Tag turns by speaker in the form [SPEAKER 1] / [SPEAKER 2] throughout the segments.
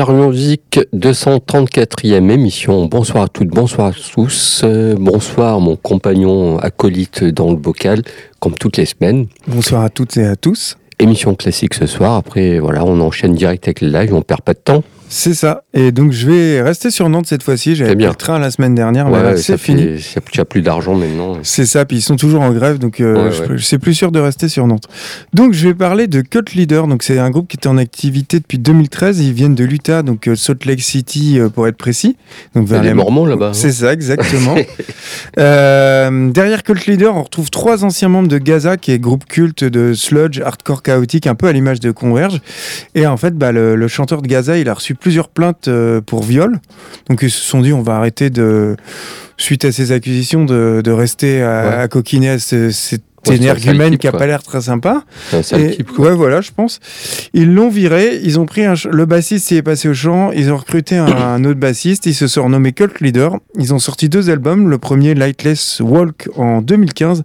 [SPEAKER 1] Enlargeur Music
[SPEAKER 2] 234e émission. Bonsoir à toutes, bonsoir à tous. Euh, bonsoir mon compagnon acolyte dans le bocal, comme toutes les semaines.
[SPEAKER 3] Bonsoir à toutes et à tous.
[SPEAKER 2] Émission classique ce soir. Après, voilà, on enchaîne direct avec le live, on perd pas de temps.
[SPEAKER 3] C'est ça. Et donc, je vais rester sur Nantes cette fois-ci. J'avais pris le train la semaine dernière, mais là, c'est fini.
[SPEAKER 2] Tu as plus d'argent maintenant.
[SPEAKER 3] C'est ça. Puis ils sont toujours en grève, donc euh, je, suis plus sûr de rester sur Nantes. Donc, je vais parler de Cult Leader. Donc, c'est un groupe qui était en activité depuis 2013. Ils viennent de l'Utah, donc euh, Salt Lake City, euh, pour être précis.
[SPEAKER 2] Donc, vers les Mormons là-bas. Hein.
[SPEAKER 3] C'est ça, exactement. derrière Cult Leader, on retrouve trois anciens membres de Gaza, qui est groupe culte de sludge, hardcore chaotique, un peu à l'image de Converge. Et en fait, bah, le, le chanteur de Gaza, il a reçu plusieurs plaintes euh, pour viol. Donc ils se sont dit on va arrêter de, suite à ces accusations, de, rester à, coquiner à cette énergumène qui a pas l'air très sympa. Ouais, voilà, je pense. Ils l'ont viré, ils ont pris un, le bassiste s'y est passé au chant, ils ont recruté un, autre bassiste, il se sont renommé Cult Leader. Ils ont sorti deux albums, le premier Lightless Walk en 2015,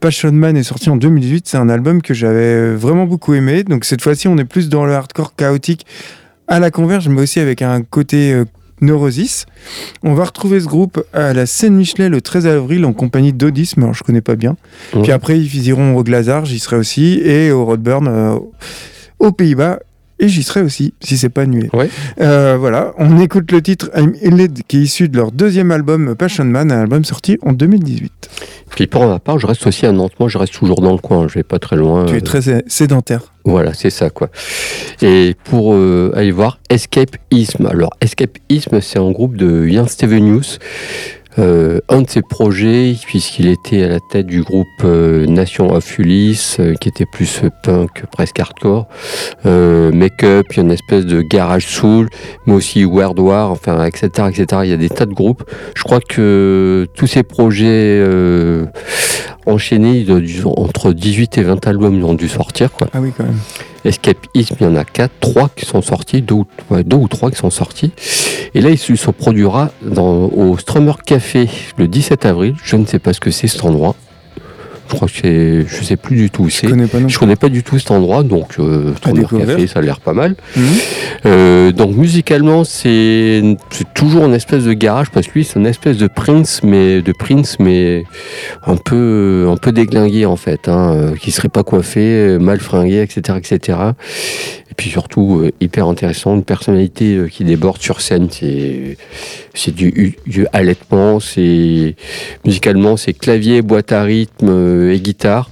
[SPEAKER 3] Passion Man est sorti en 2018, c'est un album que j'avais vraiment beaucoup aimé. Donc cette fois-ci, on est plus dans le hardcore chaotique à la Converge, mais aussi avec un côté euh, Neurosis. On va retrouver ce groupe à la Seine-Michelet le 13 avril en compagnie d'Odis, mais alors je connais pas bien. Puis après, ils iront au Glazard, j'y serai aussi, et au Rodburn euh, aux Pays-Bas et j'y serai aussi, si c'est pas annulé. Euh, voilà, on écoute le titre I'm Illed, qui est issu de leur deuxième album Passion Man, un album sorti en 2018.
[SPEAKER 2] Puis pour ma part, je reste aussi à Nantes. Moi, je reste toujours dans le coin, je vais pas très loin.
[SPEAKER 3] Tu es très sédentaire.
[SPEAKER 2] Voilà, c'est ça, quoi. Et pour euh, aller voir Escapeism. Alors, Escapeism, c'est un groupe de Ian Stevenius euh, un de ses projets, puisqu'il était à la tête du groupe euh, Nation of Ulysse, euh, qui était plus punk, presque hardcore, Make-up, il y a une espèce de garage soul, mais aussi World War, enfin, etc., etc. Il y a des tas de groupes. Je crois que tous ces projets enchaînés, entre 18 et 20 albums, ils ont dû sortir. Quoi.
[SPEAKER 3] Ah oui, quand même.
[SPEAKER 2] Escapism, il y en a quatre, trois qui sont sortis, deux ou, trois qui sont sortis. Et là, il se produira au Strummer Café le 17 avril. Je ne sais pas ce que c'est cet endroit. Je crois que je sais plus du tout où c'est. Je connais pas, connais pas du tout cet endroit, donc euh, Café, ça a l'air pas mal. Mhm. Euh, donc musicalement, c'est, toujours une espèce de garage parce que lui, c'est une espèce de Prince, mais de Prince, mais un peu, un peu déglingué en fait, hein, euh, qui serait pas coiffé, mal fringué, etc., etc puis surtout euh, hyper intéressant, une personnalité qui déborde sur scène. C'est c'est du, du allaitement, c'est musicalement c'est clavier, boîte à rythme et guitare.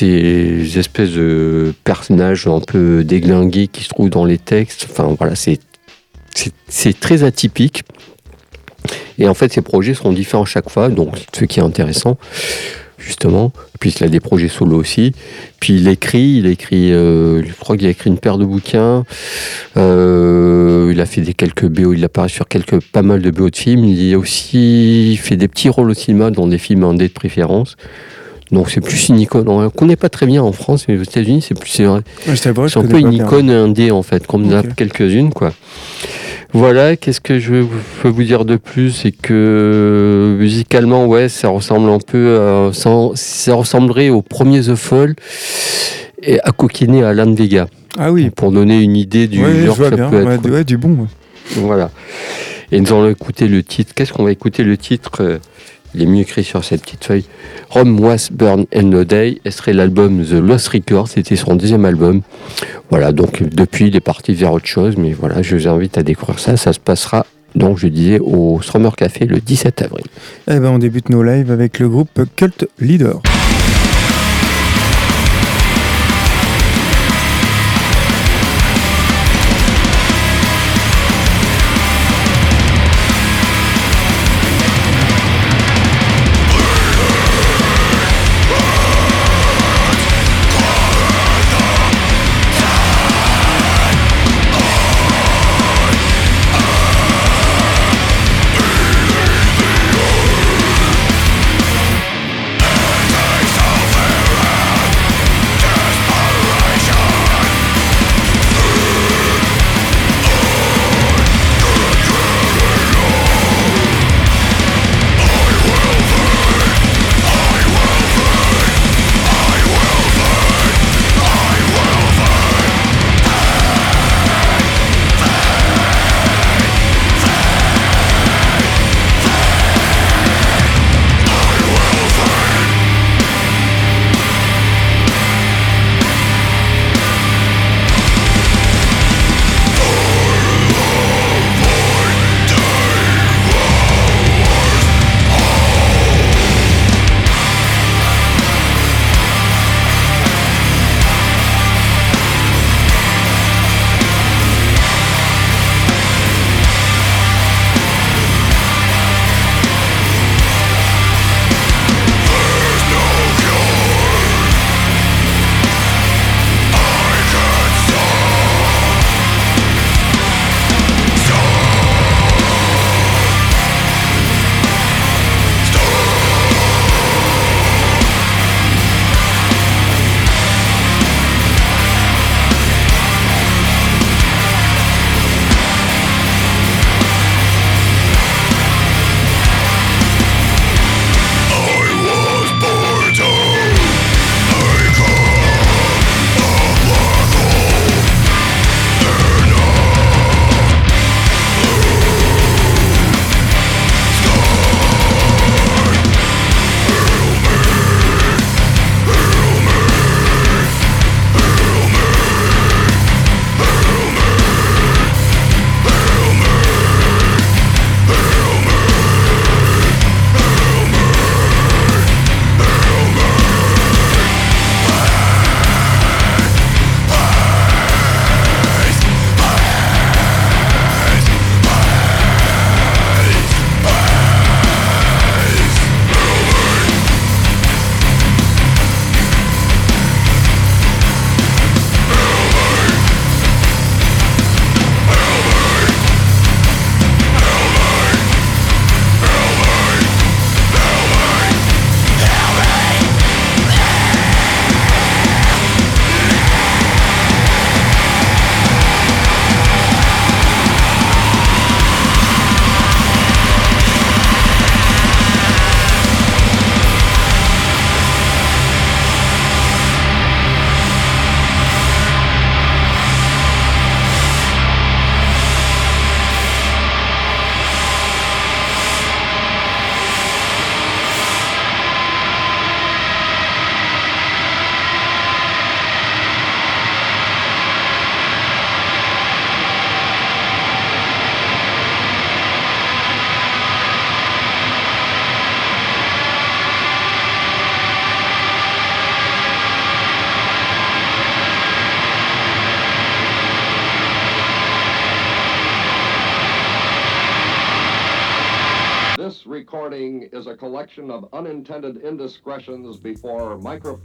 [SPEAKER 2] Des espèces de personnages un peu déglingués qui se trouvent dans les textes. Enfin voilà, c'est très atypique. Et en fait, ces projets seront différents chaque fois, donc ce qui est intéressant justement. Puis il a des projets solo aussi. Puis il écrit, il écrit, euh, je crois qu'il a écrit une paire de bouquins. Euh, il a fait des quelques BO, il apparaît sur quelques, pas mal de BO de films. Il a aussi fait des petits rôles au cinéma dans des films indés de préférence. Donc c'est plus une icône. On connaît pas très bien en France, mais aux États-Unis c'est plus c'est un peu une icône indé en fait, comme okay. quelques-unes quoi. Voilà, qu'est-ce que je peux vous dire de plus C'est que musicalement, ouais, ça ressemble un peu, ça, ressemblerait au premier The Fall et à coquiner à Alan Vega.
[SPEAKER 3] Ah oui.
[SPEAKER 2] Pour donner une idée du
[SPEAKER 3] genre que ça peut être. Ouais, du bon.
[SPEAKER 2] Voilà. Et nous allons écouter le titre. Qu'est-ce qu'on va écouter le titre euh, il est mieux écrit sur cette petite feuille. Rome Was Burn and No Day, serait l'album The Lost Record, c'était son deuxième album. Voilà, donc depuis il est parti vers autre chose, mais voilà, je vous invite à découvrir ça. Ça se passera, donc je disais, au Strummer Café le 17 avril.
[SPEAKER 3] Eh ben on débute nos lives avec le groupe Cult Leader.
[SPEAKER 1] Of unintended indiscretions before micro.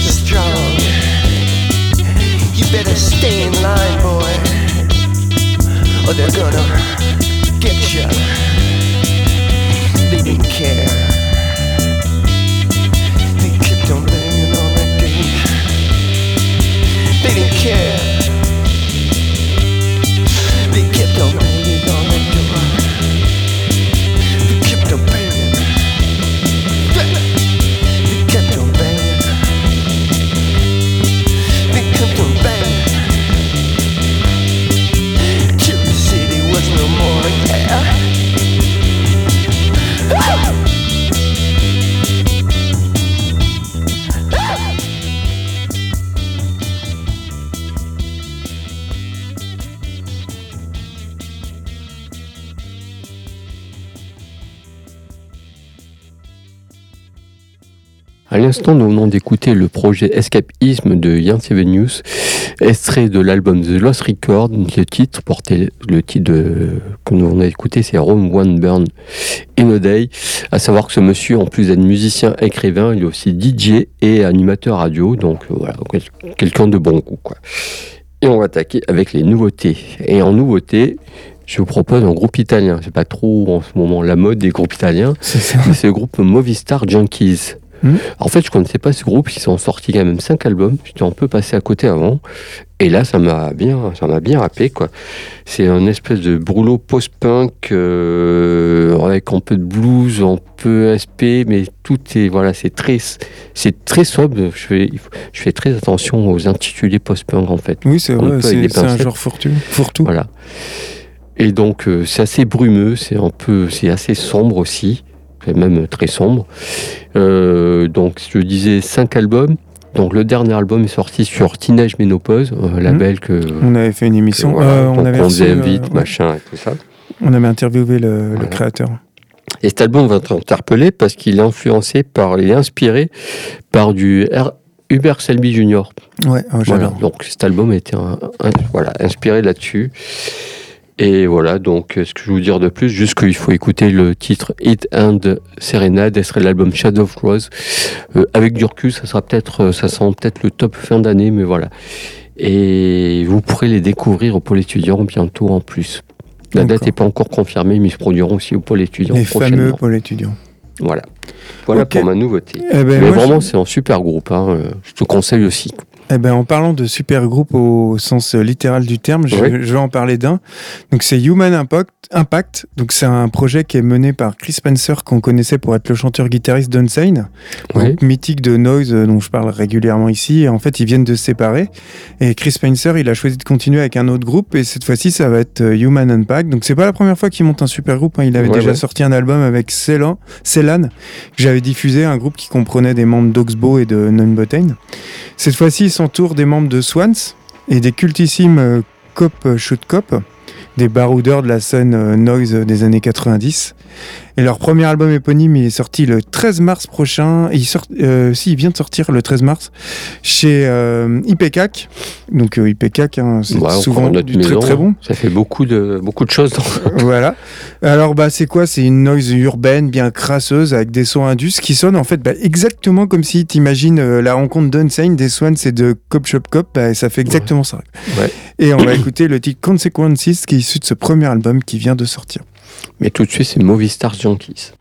[SPEAKER 4] So strong. You better stay in line, boy, or they're gonna get you. They didn't care. They kept on banging on that gate. They didn't care.
[SPEAKER 2] L'instant, nous venons d'écouter le projet Escapisme de Ian Sevenius, extrait de l'album The Lost Record. Le titre portait le titre de- que nous venons d'écouter, c'est Rome One Burn in a Day. À savoir que ce monsieur, en plus d'être musicien, écrivain, il est aussi DJ et animateur radio. Donc voilà, quel- quelqu'un de bon goût, quoi. Et on va attaquer avec les nouveautés. Et en nouveauté, je vous propose un groupe italien. C'est pas trop en ce moment la mode des groupes italiens.
[SPEAKER 3] C'est
[SPEAKER 2] le groupe Movistar Junkies.
[SPEAKER 3] Hmm.
[SPEAKER 2] En fait, je connaissais pas ce groupe. Ils ont sorti quand même cinq albums. J'étais un peu passé à côté avant. Et là, ça m'a bien, ça m'a bien rappelé quoi. C'est un espèce de brûlot post-punk euh, avec un peu de blues, un peu SP, mais tout est voilà, c'est très, c'est très sobre. Je fais, je fais très attention aux intitulés post-punk en fait.
[SPEAKER 3] Oui, c'est vrai, c'est un genre fourre-tout. Fourre-tout.
[SPEAKER 2] Voilà. Et donc, euh, c'est assez brumeux, c'est un peu, c'est assez sombre aussi, c'est même très sombre. Euh, donc, je disais cinq albums. Donc, le dernier album est sorti sur Teenage Ménopause, un label que.
[SPEAKER 3] On avait fait une
[SPEAKER 2] que
[SPEAKER 3] émission.
[SPEAKER 2] voilà,
[SPEAKER 3] euh, on, avait
[SPEAKER 2] on
[SPEAKER 3] reçu,
[SPEAKER 2] faisait
[SPEAKER 3] euh,
[SPEAKER 2] invite,
[SPEAKER 3] ouais,
[SPEAKER 2] machin et tout ça.
[SPEAKER 3] on avait interviewé le, créateur.
[SPEAKER 2] Et cet album va t'interpeller parce qu'il est influencé par, il est inspiré par du R- Hubert Selby Jr.
[SPEAKER 3] Ouais, oh,
[SPEAKER 2] Voilà, donc cet album a été un- un- voilà, inspiré là-dessus. Et voilà, donc euh, ce que je veux vous dire de plus, juste qu'il faut écouter le titre Hit and Serenade, ce serait l'album Shadow of Rose. Euh, avec du recul, ça sera peut-être, euh, ça sera peut-être le top fin d'année, mais voilà. Et vous pourrez les découvrir au pôle étudiant bientôt en plus. La date n'est pas encore confirmée, mais ils se produiront aussi au pôle étudiant
[SPEAKER 3] Les fameux pour l'étudiant.
[SPEAKER 2] Voilà. Voilà pour ma nouveauté.
[SPEAKER 3] Eh ben,
[SPEAKER 2] mais vraiment,
[SPEAKER 3] je-
[SPEAKER 2] c'est un super groupe. hein, Je te conseille aussi.
[SPEAKER 3] Eh ben, en parlant de super groupe au sens euh, littéral du terme, je,
[SPEAKER 5] Oui.
[SPEAKER 3] je vais en parler d'un. Donc c'est Human Impact. Impact. Donc c'est un projet qui est mené par Chris Spencer qu'on connaissait pour être le chanteur-guitariste d'Unsane,
[SPEAKER 5] Oui.
[SPEAKER 3] mythique de Noise euh, dont je parle régulièrement ici. Et en fait, ils viennent de se séparer. Et Chris Spencer, il a choisi de continuer avec un autre groupe. Et cette fois-ci, ça va être euh, Human Impact. Donc c'est pas la première fois qu'il monte un super groupe. hein. Il avait
[SPEAKER 5] Ouais,
[SPEAKER 3] déjà
[SPEAKER 5] ouais.
[SPEAKER 3] sorti un album avec Celan, Celan que j'avais diffusé, un groupe qui comprenait des membres d'Oxbow et de Nunbotane. Cette fois-ci, s'entoure des membres de Swans et des cultissimes euh, Cop euh, Shoot Cop, des baroudeurs de la scène euh, noise des années 90. Et leur premier album éponyme, il est sorti le 13 mars prochain. Et il sort, euh, si, il vient de sortir le 13 mars chez euh, IPCAC. Donc euh, IPCAC, hein, c'est
[SPEAKER 5] on
[SPEAKER 3] souvent du très
[SPEAKER 5] maison,
[SPEAKER 3] très bon.
[SPEAKER 5] Ça fait beaucoup de, beaucoup de choses. dans-
[SPEAKER 3] voilà. Alors bah c'est quoi? C'est une noise urbaine bien crasseuse avec des sons indus qui sonnent en fait bah, exactement comme si t'imagines euh, la rencontre d'Unsane, des Swans et de Cop Shop Cop. Bah, ça fait exactement ça.
[SPEAKER 5] Ouais.
[SPEAKER 3] Et on va écouter le titre Consequences qui est issu de ce premier album qui vient de sortir.
[SPEAKER 5] Mais tout de suite, c'est Movie Stars Junkies.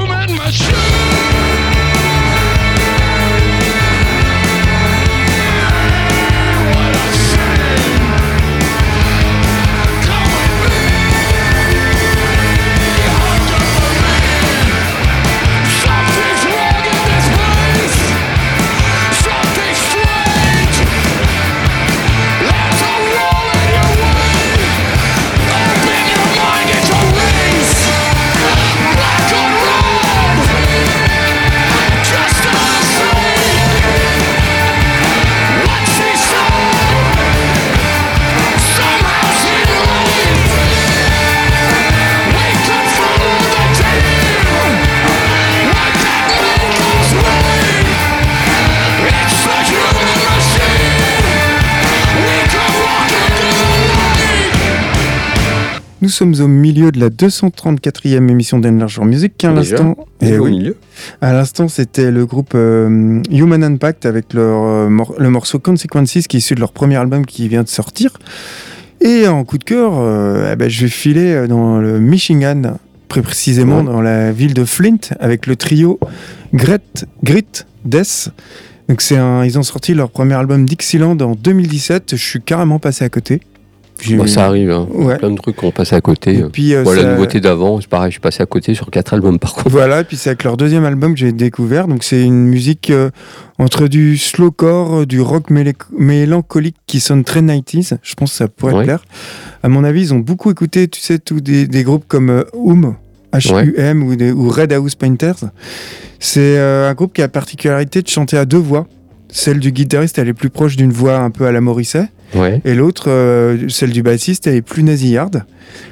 [SPEAKER 6] Human machine. my
[SPEAKER 7] shoes.
[SPEAKER 3] Sommes au milieu de la 234e émission d'Enlargeur Music. À l'instant,
[SPEAKER 2] Et au
[SPEAKER 3] oui,
[SPEAKER 2] milieu.
[SPEAKER 3] à l'instant, c'était le groupe euh, Human Impact avec leur, euh, mor- le morceau Consequences qui est issu de leur premier album qui vient de sortir. Et en coup de cœur, euh, eh ben, je vais filer dans le Michigan, plus précisément
[SPEAKER 2] Ouais.
[SPEAKER 3] dans la ville de Flint, avec le trio Gret, Grit Death. Donc c'est un, ils ont sorti leur premier album Dixieland en 2017. Je suis carrément passé à côté. J'ai-
[SPEAKER 2] Bah, ça arrive, hein.
[SPEAKER 3] Ouais.
[SPEAKER 2] plein de trucs qu'on passe à côté.
[SPEAKER 3] Et puis, euh,
[SPEAKER 2] voilà,
[SPEAKER 3] ça-
[SPEAKER 2] la nouveauté d'avant, c'est pareil, je suis passé à côté sur quatre albums par contre.
[SPEAKER 3] Voilà, et puis c'est avec leur deuxième album que j'ai découvert. Donc c'est une musique euh, entre du slowcore, du rock mélancolique qui sonne très 90s. Je pense que ça pourrait
[SPEAKER 2] Ouais.
[SPEAKER 3] te plaire. À mon avis, ils ont beaucoup écouté, tu sais, tous des, des groupes comme euh, Hum, ou, des- ou Red House Painters. C'est euh, un groupe qui a la particularité de chanter à deux voix. Celle du guitariste, elle est plus proche d'une voix un peu à la Morrissey.
[SPEAKER 2] Ouais.
[SPEAKER 3] Et l'autre, euh, celle du bassiste, elle est plus nasillarde.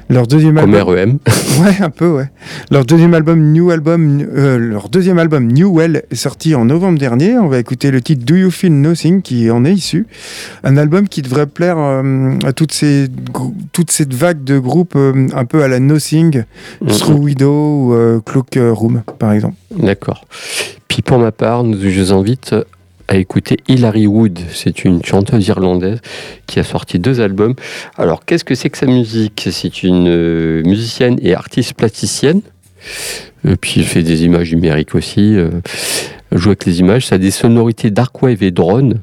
[SPEAKER 3] Leur deuxième
[SPEAKER 2] Comme
[SPEAKER 3] album.
[SPEAKER 2] REM.
[SPEAKER 3] Ouais, un peu, ouais. Leur deuxième album, New Album, euh, leur deuxième album, New Well, est sorti en novembre dernier. On va écouter le titre Do You Feel Nothing, qui en est issu. Un album qui devrait plaire euh, à toutes ces, toute cette vague de groupes un peu à la Nothing, Through Widow ou Cloak Room, par exemple.
[SPEAKER 2] D'accord. Puis pour ma part, je vous invite à écouter Hilary Wood. C'est une chanteuse irlandaise qui a sorti deux albums. Alors, qu'est-ce que c'est que sa musique? C'est une euh, musicienne et artiste plasticienne. Et puis, elle fait des images numériques aussi. euh, elle joue avec les images. Ça a des sonorités dark wave et drone.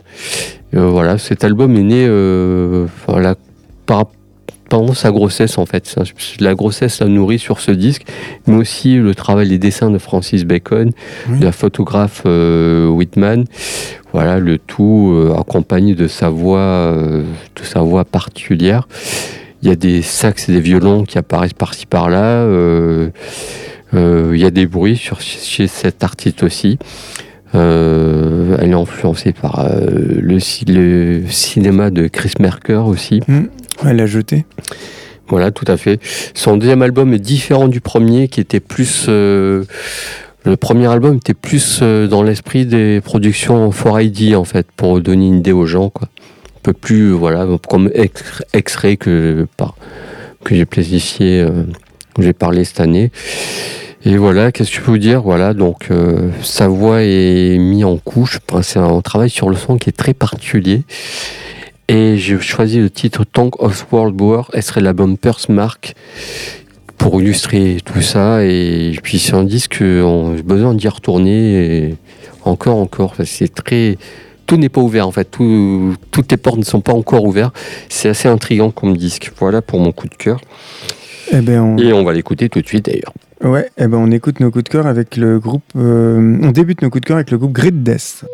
[SPEAKER 2] Euh, voilà, cet album est né euh, par, pendant sa grossesse, en fait. La grossesse la nourrit sur ce disque, mais aussi le travail des dessins de Francis Bacon,
[SPEAKER 3] Oui.
[SPEAKER 2] de la photographe euh, Whitman. Voilà, le tout euh, accompagné de sa voix, euh, de sa voix particulière. Il y a des sax et des violons qui apparaissent par-ci par-là. euh, il y a des bruits sur, chez cet artiste aussi. Euh, elle est influencée par euh, le, ci- le cinéma de Chris Merker aussi.
[SPEAKER 3] Elle l'a jeté.
[SPEAKER 2] Voilà, tout à fait. Son deuxième album est différent du premier, qui était plus. euh, le premier album était plus euh, dans l'esprit des productions 4ID, en fait, pour donner une idée aux gens, quoi. Un peu plus, voilà, comme X-Ray que, que j'ai plaisifié, euh, que j'ai parlé cette année. Et voilà, qu'est-ce que je peux vous dire? Voilà, donc euh, sa voix est mise en couche. Enfin, C'est un travail sur le son qui est très particulier. Et j'ai choisi le titre Tank of World War. Elle serait l'album Purse Mark pour illustrer tout ça. Et puis c'est un disque, on a besoin d'y retourner et encore, encore. C'est très. Tout n'est pas ouvert en fait. Tout- toutes les portes ne sont pas encore ouvertes. C'est assez intriguant comme disque. Voilà pour mon coup de cœur.
[SPEAKER 3] Eh ben, on...
[SPEAKER 2] Et on va l'écouter tout de suite d'ailleurs.
[SPEAKER 3] Ouais, eh ben, on écoute nos coups de cœur avec le groupe. euh, on débute nos coups de cœur avec le groupe Grid Death.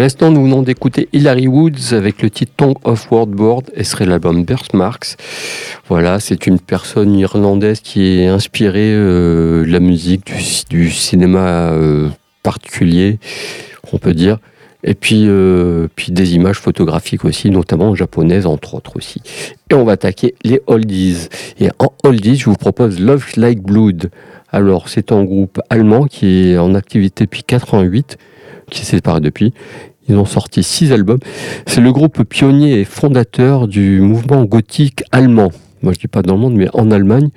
[SPEAKER 2] L'instant, nous venons d'écouter Hilary Woods avec le titre Tongue of Wordboard et serait l'album Birthmarks. Voilà, c'est une personne irlandaise qui est inspirée euh, de la musique, du, cinéma euh, particulier, on peut dire. Et puis, euh, puis des images photographiques aussi, notamment japonaises entre autres aussi. Et on va attaquer les oldies. Et en oldies, je vous propose Love Like Blood. Alors, c'est un groupe allemand qui est en activité depuis 88, qui s'est séparé depuis. Ils ont sorti six albums. C'est le groupe pionnier et fondateur du mouvement gothique allemand. Moi, je dis pas dans le monde, mais en Allemagne.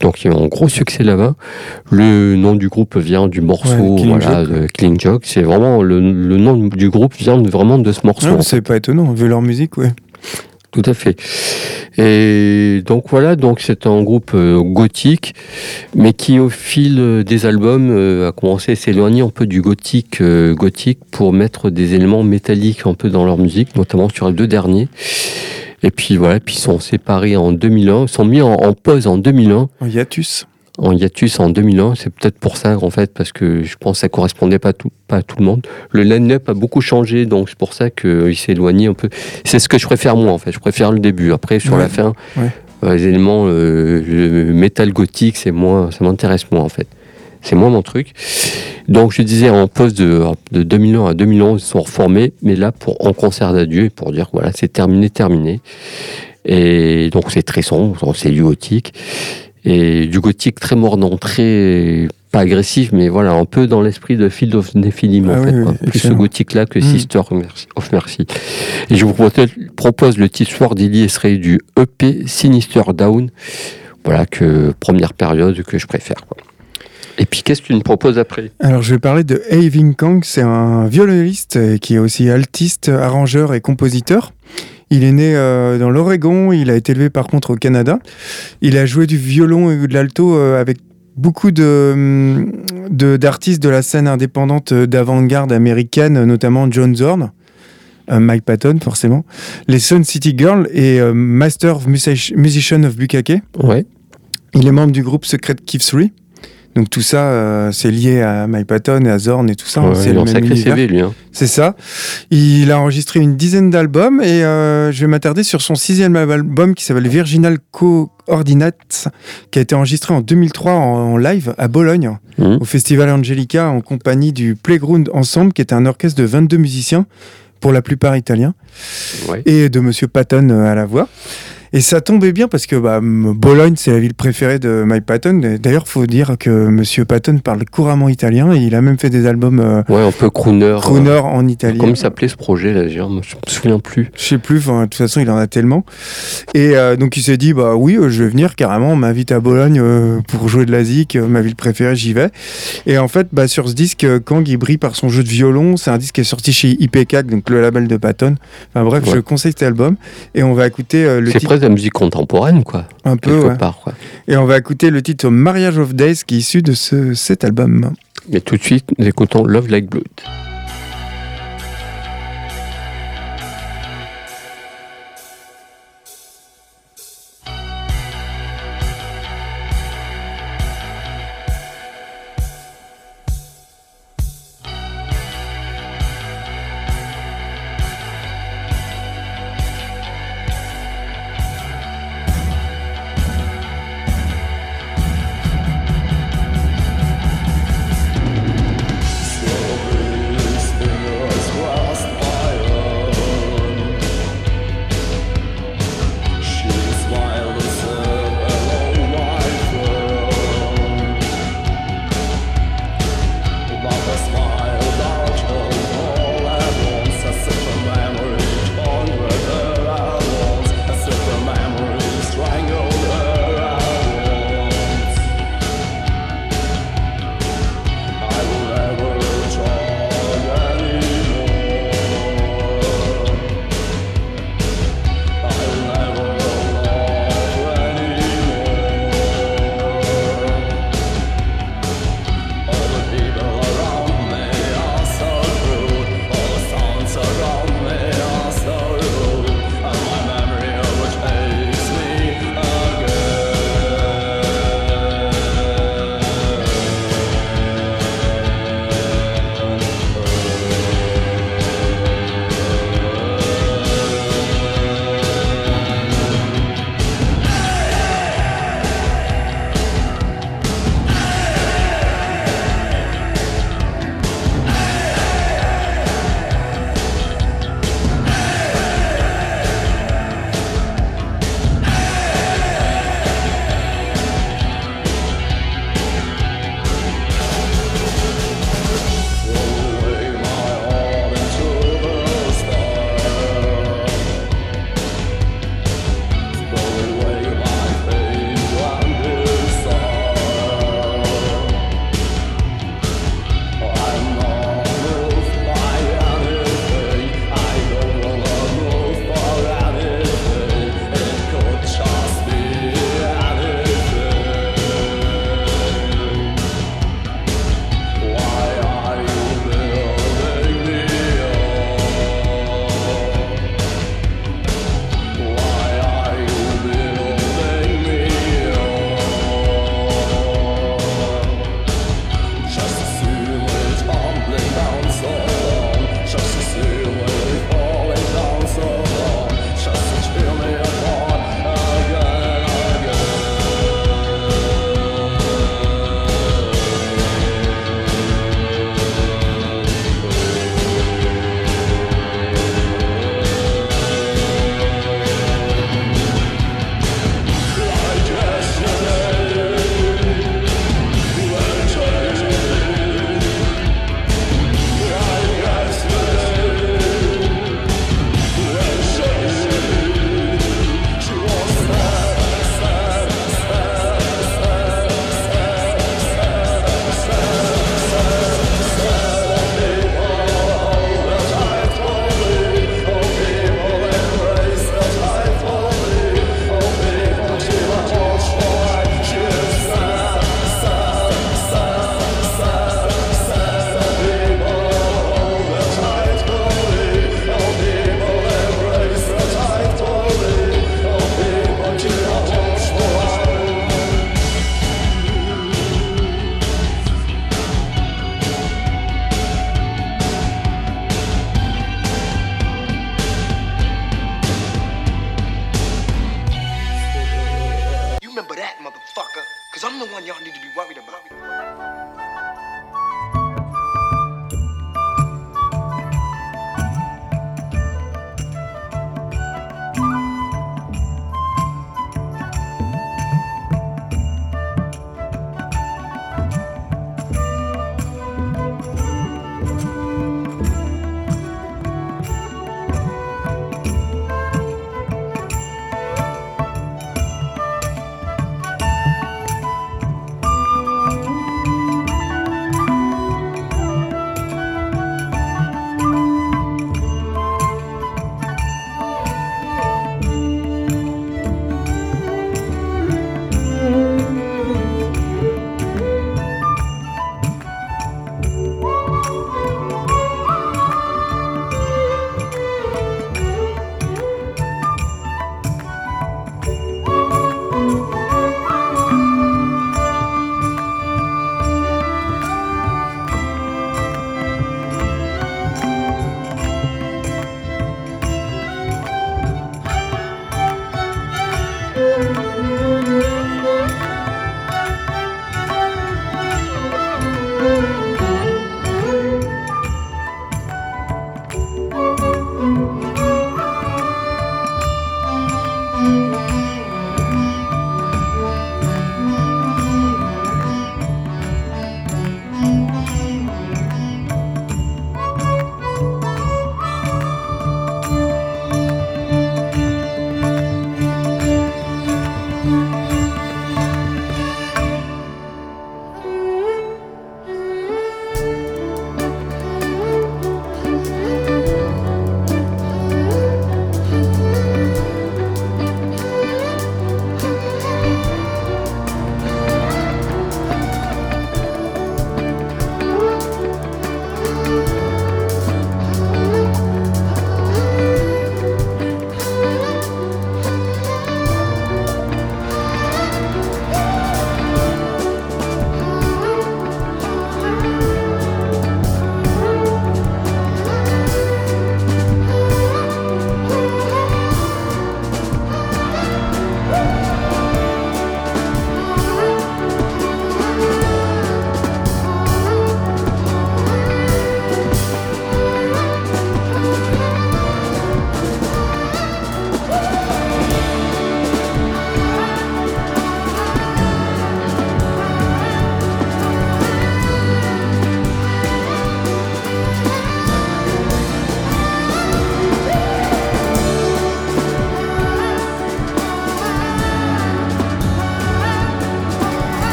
[SPEAKER 2] Donc, il y a un gros succès là-bas. Le nom du groupe vient du morceau,
[SPEAKER 3] Ouais,
[SPEAKER 2] voilà, de Joke. C'est vraiment le, le nom du groupe vient vraiment de ce morceau.
[SPEAKER 3] C'est pas étonnant, vu leur musique, ouais.
[SPEAKER 2] Tout à fait. Et donc voilà, donc c'est un groupe euh, gothique, mais qui au fil euh, des albums euh, a commencé à s'éloigner un peu du gothique, gothique pour mettre des éléments métalliques un peu dans leur musique, notamment sur les deux derniers. Et puis voilà, puis ils sont séparés en 2001, ils sont mis en, en pause en 2001
[SPEAKER 3] En hiatus.
[SPEAKER 2] En hiatus en 2001. C'est peut-être pour ça, en fait, parce que je pense que ça correspondait pas à tout, pas à tout le monde. Le line-up a beaucoup changé, donc c'est pour ça qu'il s'est éloigné un peu. C'est ce que je préfère moi, en fait. Je préfère le début. Après, sur
[SPEAKER 3] Ouais.
[SPEAKER 2] la fin,
[SPEAKER 3] Ouais.
[SPEAKER 2] Euh, les éléments, euh, le métal gothique, c'est moins, ça m'intéresse moins en fait. C'est moins mon truc. Donc je disais en poste de, de 2001 à 2011, ils sont reformés, mais là pour en concert d'adieu et pour dire voilà, c'est terminé, terminé. Et donc c'est très sombre, c'est du gothique. Et du gothique très mordant, très pas agressif, mais voilà, un peu dans l'esprit de Field of Nephilim
[SPEAKER 3] Ah
[SPEAKER 2] en
[SPEAKER 3] oui,
[SPEAKER 2] fait.
[SPEAKER 3] oui.
[SPEAKER 2] Plus ce gothique-là que
[SPEAKER 3] Mm.
[SPEAKER 2] Sister of Mercy. Et je vous propose, le titre Sword Illy serait du EP Sinister Down. Voilà, que première période que je préfère. quoi. Et puis qu'est-ce que tu me proposes après?
[SPEAKER 3] Alors, je vais parler de Having Kang. C'est un violoniste qui est aussi altiste, arrangeur et compositeur. Il est né euh, dans l'Oregon. Il a été élevé par contre au Canada. Il a joué du violon et de l'alto euh, avec beaucoup de hum, de- d'artistes de, la scène indépendante d'avant-garde américaine, notamment John Zorn. euh, Mike Patton, forcément. Les Sun City Girls et euh, Master of Music- Musician of Bukake.
[SPEAKER 2] Ouais.
[SPEAKER 3] Il est membre du groupe Secret Keith 3. Donc tout ça, euh, c'est lié à Mike Patton et à Zorn et tout ça. hein,
[SPEAKER 2] Ouais,
[SPEAKER 3] c'est le même.
[SPEAKER 2] CV lui. Hein.
[SPEAKER 3] C'est ça. Il a enregistré une dizaine d'albums et euh, je vais m'attarder sur son sixième album qui s'appelle Virginal Coordinates, qui a été enregistré en 2003 en, en live à Bologne,
[SPEAKER 2] Mhm.
[SPEAKER 3] au Festival Angelica, en compagnie du Playground Ensemble, qui est un orchestre de 22 musiciens, pour la plupart italiens,
[SPEAKER 2] Ouais.
[SPEAKER 3] et de Monsieur Patton euh, à la voix. Et ça tombait bien parce que bah, Bologne, c'est la ville préférée de Mike Patton. D'ailleurs, faut dire que Monsieur Patton parle couramment italien et il a même fait des albums euh,
[SPEAKER 2] Ouais, un peu crooner.
[SPEAKER 3] crooner
[SPEAKER 2] euh,
[SPEAKER 3] en italien.
[SPEAKER 2] Comment il s'appelait ce projet là Je me souviens plus.
[SPEAKER 3] Je sais plus, de toute façon, il en a tellement. Et euh, donc, il s'est dit, bah oui, je vais venir carrément, on m'invite à Bologne pour jouer de la zik, ma ville préférée, j'y vais. Et en fait, bah, sur ce disque, Kang, il brille par son jeu de violon. C'est un disque qui est sorti chez IPK, donc le label de Patton. Enfin bref,
[SPEAKER 2] Ouais.
[SPEAKER 3] je conseille cet album. Et on va écouter le titre
[SPEAKER 2] de la musique contemporaine, quoi.
[SPEAKER 3] un peu, ouais.
[SPEAKER 2] part, quoi.
[SPEAKER 3] Et on va écouter le titre Marriage of Days, qui est issu de ce, cet album.
[SPEAKER 2] Mais tout de suite, nous écoutons Love Like Blood.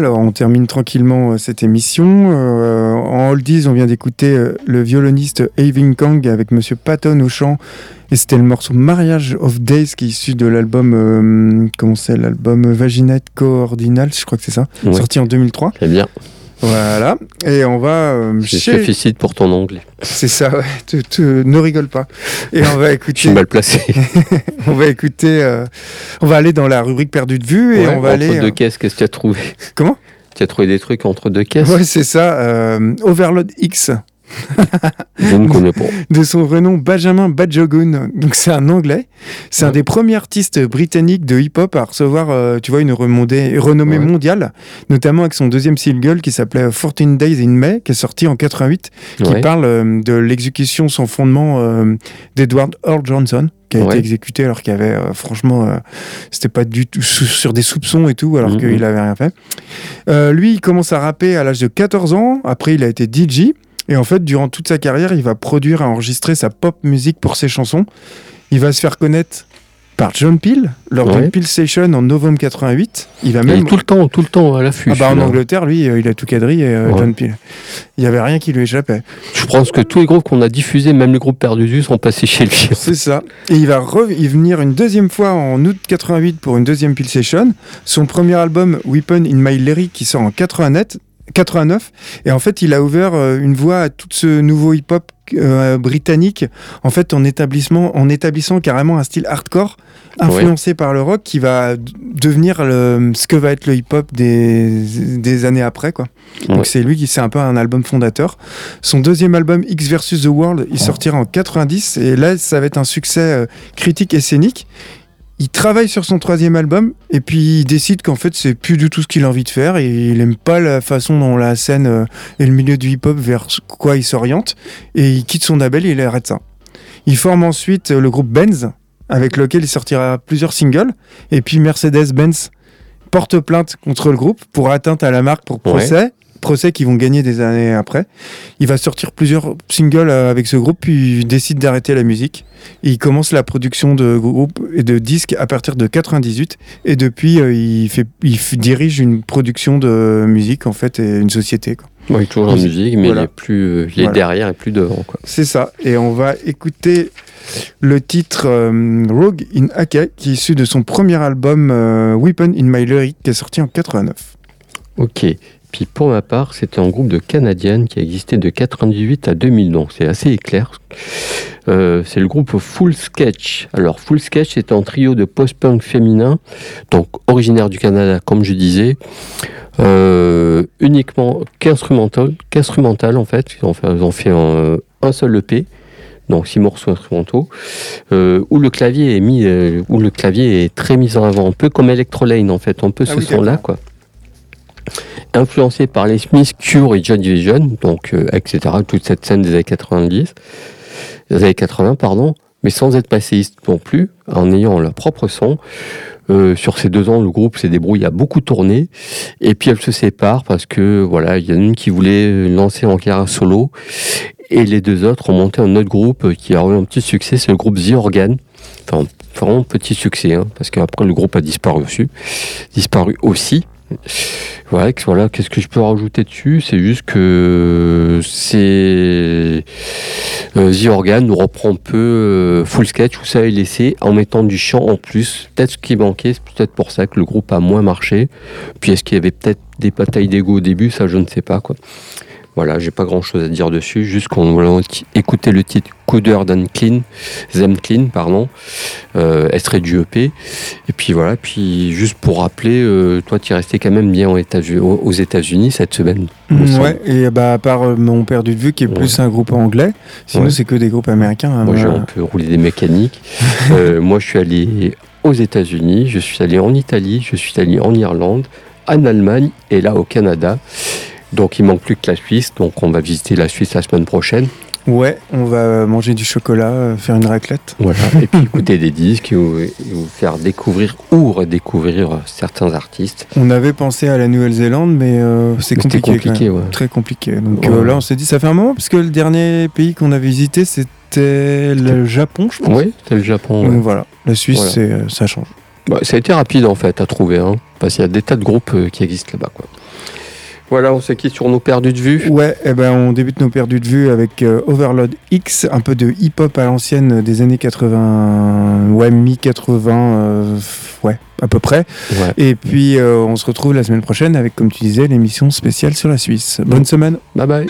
[SPEAKER 3] Alors, on termine tranquillement euh, cette émission. Euh, en oldies, on vient d'écouter euh, le violoniste Aving Kang avec Monsieur Patton au chant. Et c'était le morceau Marriage of Days qui est issu de l'album, euh, comment c'est, l'album Vaginite Coordinal, je crois que c'est ça,
[SPEAKER 2] Ouais.
[SPEAKER 3] sorti en 2003.
[SPEAKER 2] Très bien.
[SPEAKER 3] Voilà. Et on va euh,
[SPEAKER 2] Je
[SPEAKER 3] chez...
[SPEAKER 2] félicite pour ton anglais.
[SPEAKER 3] C'est ça, ouais. Tu- tu- ne rigole pas. Et on va
[SPEAKER 2] Je
[SPEAKER 3] écouter.
[SPEAKER 2] suis mal placé.
[SPEAKER 3] on va écouter. euh, on va aller dans la rubrique perdue de vue et
[SPEAKER 2] Ouais,
[SPEAKER 3] on va
[SPEAKER 2] entre
[SPEAKER 3] aller.
[SPEAKER 2] deux
[SPEAKER 3] euh,
[SPEAKER 2] caisses, qu'est-ce que tu as trouvé?
[SPEAKER 3] Comment?
[SPEAKER 2] Tu as trouvé des trucs entre deux caisses?
[SPEAKER 3] Ouais, c'est ça. euh, Overload X.
[SPEAKER 2] Je ne connais pas.
[SPEAKER 3] de son vrai nom Benjamin Badjogun. Donc c'est un anglais. C'est un des premiers artistes britanniques de hip-hop à recevoir, euh, tu vois, une renommée
[SPEAKER 2] Ouais.
[SPEAKER 3] mondiale, notamment avec son deuxième single qui s'appelait 14 Days in May, qui est sorti en 88, qui
[SPEAKER 2] Ouais.
[SPEAKER 3] parle euh, de l'exécution sans fondement euh, d'Edward Earl Johnson qui a été exécuté alors qu'il avait franchement c'était pas du tout sur des soupçons et tout alors
[SPEAKER 2] Mhm.
[SPEAKER 3] qu'il avait rien fait lui il commence à rapper à l'âge de 14 ans après il a été DJ et en fait, durant toute sa carrière, il va produire et enregistrer sa pop musique pour ses chansons. Il va se faire connaître par John Peel lors
[SPEAKER 2] Ouais.
[SPEAKER 3] d'une Peel Session en novembre 88. Il va
[SPEAKER 2] Il est
[SPEAKER 3] même
[SPEAKER 2] tout le temps, tout le temps à l'affût.
[SPEAKER 3] ah bah, en. Angleterre, lui, euh, il a tout quadrillé, euh,
[SPEAKER 2] Ouais.
[SPEAKER 3] John Peel. Il y avait rien qui lui échappait.
[SPEAKER 2] Je pense que tous les groupes qu'on a diffusés, même les groupes perdus de vue, sont passés chez lui.
[SPEAKER 3] C'est ça. Et il va revenir une deuxième fois en août 88 pour une deuxième Peel Session. Son premier album, Weapon in My Lyric, qui sort en 89. 89 et en fait il a ouvert euh, une voie à tout ce nouveau hip-hop euh, britannique en fait en établissement en établissant carrément un style hardcore influencé par le rock qui va devenir le, ce que va être le hip-hop des, des années après quoi.
[SPEAKER 2] Ouais.
[SPEAKER 3] Donc c'est lui qui c'est un peu un album fondateur. Son deuxième album X versus the World, il sortira en 90 et là ça va être un succès euh, critique et scénique. Il travaille sur son troisième album et puis il décide qu'en fait c'est plus du tout ce qu'il a envie de faire et il aime pas la façon dont la scène euh, et le milieu du hip-hop vers quoi il s'oriente et il quitte son label et il arrête ça. Il forme ensuite euh, le groupe Benz avec lequel il sortira plusieurs singles et puis Mercedes-Benz porte plainte contre le groupe pour atteinte à la marque pour procès. Procès qu'ils vont gagner des années après. Il va sortir plusieurs singles euh, avec ce groupe, puis il décide d'arrêter la musique. Il commence la production de groupes et de disques à partir de 98. Et depuis, euh, il, fait, il dirige une production de musique, en fait, et une société. quoi.
[SPEAKER 2] Est toujours en musique, mais
[SPEAKER 3] Voilà.
[SPEAKER 2] il est plus, euh, il est
[SPEAKER 3] Voilà.
[SPEAKER 2] derrière et plus devant.
[SPEAKER 3] C'est ça. Et on va écouter le titre euh, Rogue in Aka, qui est issu de son premier album euh, Weapon in My Lyric, qui est sorti en 89.
[SPEAKER 2] Ok. Puis pour ma part, c'était un groupe de Canadiennes qui a existé de 98 à 2000, donc c'est assez clair. Euh, c'est le groupe Full Sketch. Alors Full Sketch c'est un trio de post-punk féminin, donc originaire du Canada comme je disais, euh, uniquement qu'instrumental, qu'instrumental en fait. Ils ont fait, ils ont fait un, un seul EP. Donc six morceaux instrumentaux, euh, où le clavier est mis, où le clavier est très mis en avant, un peu comme Electrolane en fait, un peu
[SPEAKER 3] Ah
[SPEAKER 2] ce
[SPEAKER 3] oui,
[SPEAKER 2] son-là
[SPEAKER 3] d'accord.
[SPEAKER 2] quoi influencé par les Smiths, Cure et John Division, donc euh, etc. Toute cette scène des années 90, des années 80 pardon, mais sans être passéiste non plus, en ayant leur propre son. Euh, sur ces deux ans, le groupe s'est débrouillé à beaucoup tourner, et puis elles se séparent parce que voilà, il y en a une qui voulait lancer en carrière solo, et les deux autres ont monté un autre groupe qui a eu un petit succès, c'est le groupe The Organ. Enfin, vraiment petit succès, hein, parce qu'après le groupe a disparu aussi. Disparu aussi. Voilà, qu'est-ce que je peux rajouter dessus? C'est juste que c'est euh, The Organ nous reprend un peu euh, full sketch où ça est laissé en mettant du chant en plus. Peut-être ce qui manquait, c'est peut-être pour ça que le groupe a moins marché. Puis est-ce qu'il y avait peut-être des batailles d'ego au début? Ça, je ne sais pas quoi. Voilà, j'ai pas grand chose à dire dessus, juste qu'on va écouter le titre Coder Dan Clean, Them Clean, pardon, euh, extrait du EP. Et puis voilà, puis juste pour rappeler, euh, toi tu es resté quand même bien aux États-Unis, aux États-Unis cette semaine. semble.
[SPEAKER 3] Ouais, et bah, à part euh, mon perdu de vue qui est plus un groupe anglais, sinon
[SPEAKER 2] Ouais.
[SPEAKER 3] c'est que des groupes américains. hein,
[SPEAKER 2] Moi j'ai un peu roulé des mécaniques. Euh, moi je suis allé aux États-Unis, je suis allé en Italie, je suis allé en Irlande, en Allemagne et là au Canada. Donc il manque plus que la Suisse, donc on va visiter la Suisse la semaine prochaine.
[SPEAKER 3] Ouais, on va manger du chocolat, euh, faire une raclette.
[SPEAKER 2] Voilà. Et puis écouter des disques et vous, faire découvrir ou redécouvrir euh, certains artistes.
[SPEAKER 3] On avait pensé à la Nouvelle-Zélande, mais euh, c'est
[SPEAKER 2] c'était
[SPEAKER 3] compliqué.
[SPEAKER 2] compliqué, ouais.
[SPEAKER 3] Très compliqué. Donc
[SPEAKER 2] Ouais.
[SPEAKER 3] euh, là, on s'est dit, ça fait un moment, parce que le dernier pays qu'on a visité, c'était le Japon, je pense.
[SPEAKER 2] Oui, c'est le Japon. ouais.
[SPEAKER 3] Donc voilà, la Suisse,
[SPEAKER 2] Voilà.
[SPEAKER 3] ça change.
[SPEAKER 2] Bah, ça a été rapide en fait à trouver, hein, parce qu'il y a des tas de groupes qui existent là-bas. Quoi. Voilà, on se quitte sur nos perdus de vue.
[SPEAKER 3] Ouais, et ben on débute nos perdus de vue avec euh, Overload X, un peu de hip-hop à l'ancienne des années 80, ouais, mi-80, euh, ouais, à peu près.
[SPEAKER 2] Ouais.
[SPEAKER 3] Et puis euh, on se retrouve la semaine prochaine avec, comme tu disais, l'émission spéciale sur la Suisse. Bonne semaine.
[SPEAKER 2] Bye bye.